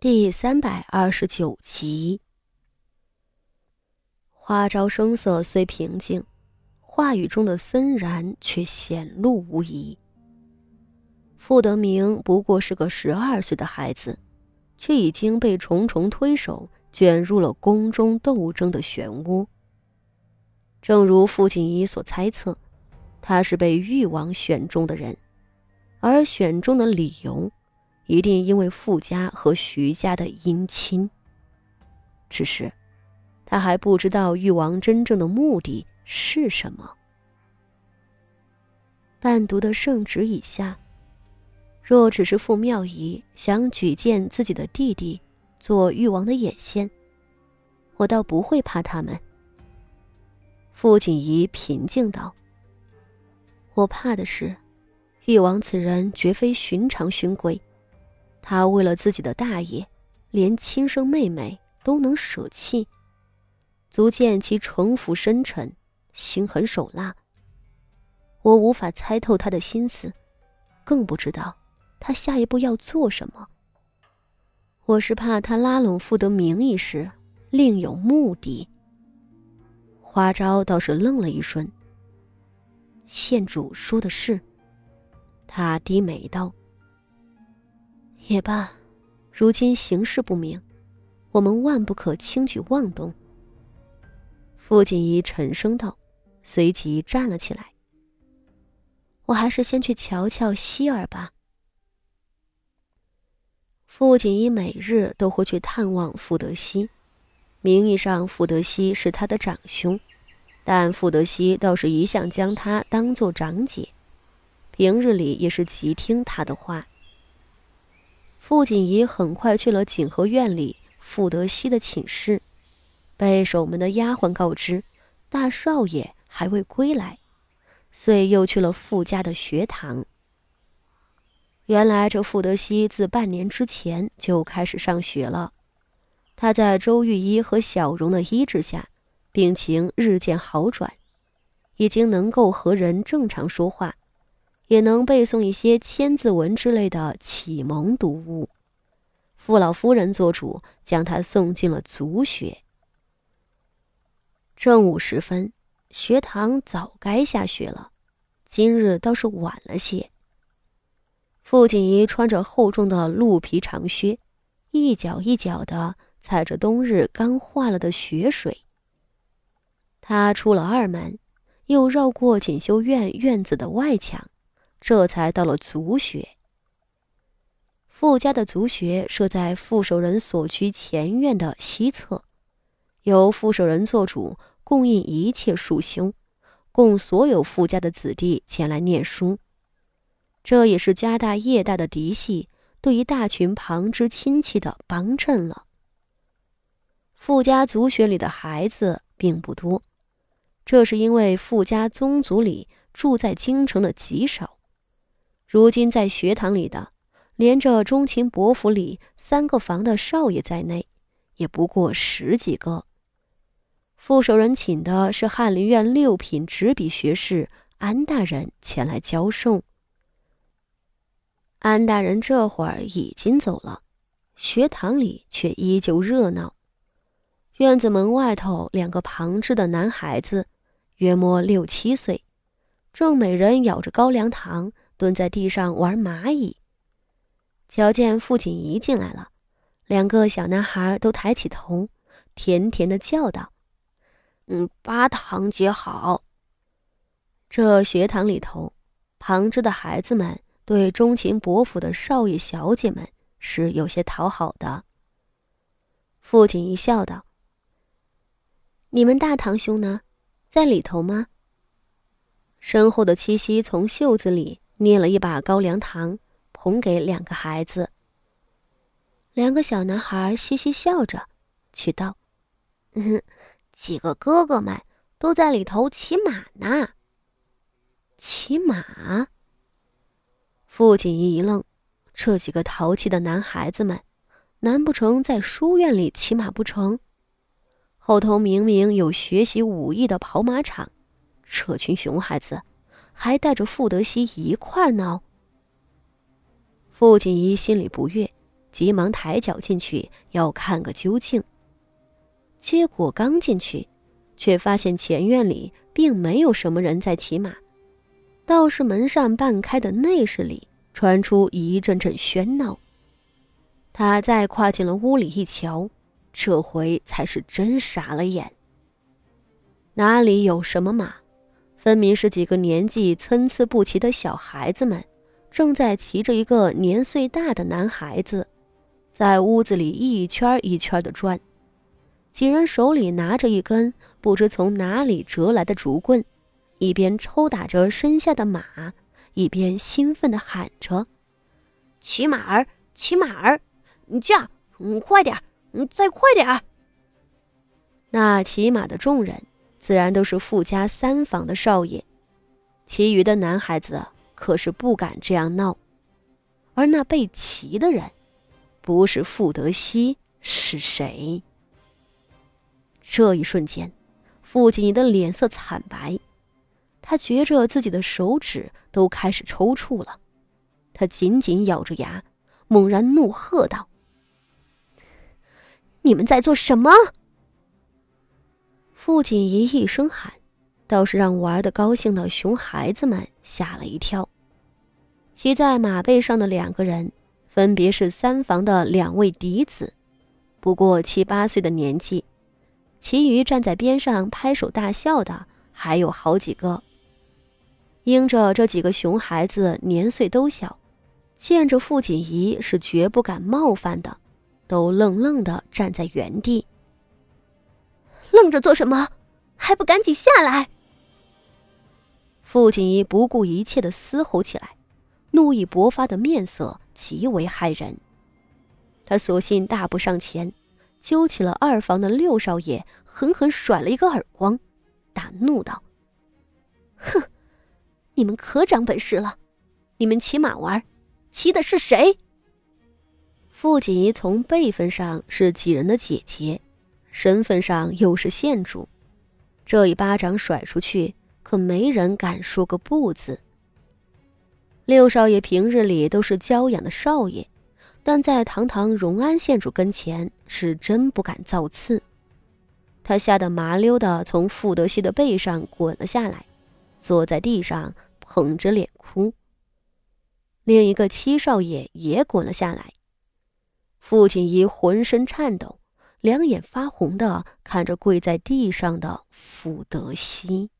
第三百二十九集。花招声色虽平静，话语中的森然却显露无遗。傅德明不过是个十二岁的孩子，却已经被重重推手卷入了宫中斗争的漩涡。正如傅锦仪所猜测，他是被誉王选中的人，而选中的理由。一定因为傅家和徐家的姻亲。只是，他还不知道誉王真正的目的是什么。伴读的圣旨以下，若只是傅妙仪想举荐自己的弟弟做誉王的眼线，我倒不会怕他们。傅锦仪平静道：“我怕的是，誉王此人绝非寻常勋贵。”他为了自己的大业，连亲生妹妹都能舍弃，足见其城府深沉，心狠手辣。我无法猜透他的心思，更不知道他下一步要做什么。我是怕他拉拢傅德明一事另有目的。花招倒是愣了一瞬。县主说的是，他低眉道。也罢，如今形势不明，我们万不可轻举妄动。傅锦仪沉声道，随即站了起来。我还是先去瞧瞧希儿吧。傅锦仪每日都会去探望傅德熙，名义上傅德熙是他的长兄，但傅德熙倒是一向将他当做长姐，平日里也是极听他的话。傅锦仪很快去了景和院里傅德熙的寝室，被守门的丫鬟告知大少爷还未归来，遂又去了傅家的学堂。原来这傅德熙自半年之前就开始上学了，他在周玉一和小荣的医治下，病情日渐好转，已经能够和人正常说话。也能背诵一些千字文之类的启蒙读物。傅老夫人做主，将他送进了族学。正午时分，学堂早该下雪了，今日倒是晚了些。傅锦仪穿着厚重的鹿皮长靴，一脚一脚的踩着冬日刚化了的雪水。他出了二门，又绕过锦绣院院子的外墙。这才到了族学。傅家的族学设在傅守仁所居前院的西侧，由傅守仁做主，供应一切庶修，供所有傅家的子弟前来念书。这也是家大业大的嫡系对于大群旁支亲戚的帮衬了。傅家族学里的孩子并不多，这是因为傅家宗族里住在京城的极少。如今在学堂里的，连着钟情伯府里三个房的少爷在内，也不过十几个。副守人请的是翰林院六品执笔学士安大人前来教授。安大人这会儿已经走了，学堂里却依旧热闹。院子门外头，两个旁支的男孩子，约莫六七岁，正每人咬着高粱糖。蹲在地上玩蚂蚁。瞧见傅锦仪进来了，两个小男孩都抬起头，甜甜的叫道：“嗯，八堂姐好。”这学堂里头，旁支的孩子们对钟情伯府的少爷小姐们是有些讨好的。傅锦仪笑道：“你们大堂兄呢，在里头吗？”身后的七夕从袖子里。捏了一把高粱糖，捧给两个孩子。两个小男孩嘻嘻笑着，去道：“几个哥哥们都在里头骑马呢。”骑马。傅锦衣一愣，这几个淘气的男孩子们，难不成在书院里骑马不成？后头明明有学习武艺的跑马场，这群熊孩子。还带着傅德熙一块闹。傅锦仪心里不悦，急忙抬脚进去要看个究竟。结果刚进去，却发现前院里并没有什么人在骑马，倒是门扇半开的内室里传出一阵阵喧闹。他再跨进了屋里一瞧，这回才是真傻了眼。哪里有什么马，分明是几个年纪参差不齐的小孩子们，正在骑着一个年岁大的男孩子，在屋子里一圈一圈的转。几人手里拿着一根不知从哪里折来的竹棍，一边抽打着身下的马，一边兴奋地喊着：“骑马儿，骑马儿！你驾，嗯，快点，嗯，再快点儿！”那骑马的众人。自然都是富家三房的少爷，其余的男孩子可是不敢这样闹。而那被骑的人，不是傅德熙是谁？这一瞬间，傅锦仪的脸色惨白，他觉着自己的手指都开始抽搐了。他紧紧咬着牙，猛然怒喝道：“你们在做什么？”傅锦仪一声喊，倒是让玩的高兴的熊孩子们吓了一跳。骑在马背上的两个人，分别是三房的两位嫡子，不过七八岁的年纪。其余站在边上拍手大笑的还有好几个。因着这几个熊孩子年岁都小，见着傅锦仪是绝不敢冒犯的，都愣愣的站在原地。愣着做什么？还不赶紧下来！傅锦衣不顾一切的嘶吼起来，怒意勃发的面色极为骇人。他索性大步上前，揪起了二房的六少爷，狠狠甩了一个耳光，大怒道：“哼，你们可长本事了！你们骑马玩，骑的是谁？”傅锦衣从辈分上是几人的姐姐。身份上又是县主，这一巴掌甩出去，可没人敢说个不字。六少爷平日里都是娇养的少爷，但在堂堂荣安县主跟前，是真不敢造次。他吓得麻溜的从傅德熙的背上滚了下来，坐在地上捧着脸哭。另一个七少爷也滚了下来，傅锦仪浑身颤抖。两眼发红的看着跪在地上的傅德熙。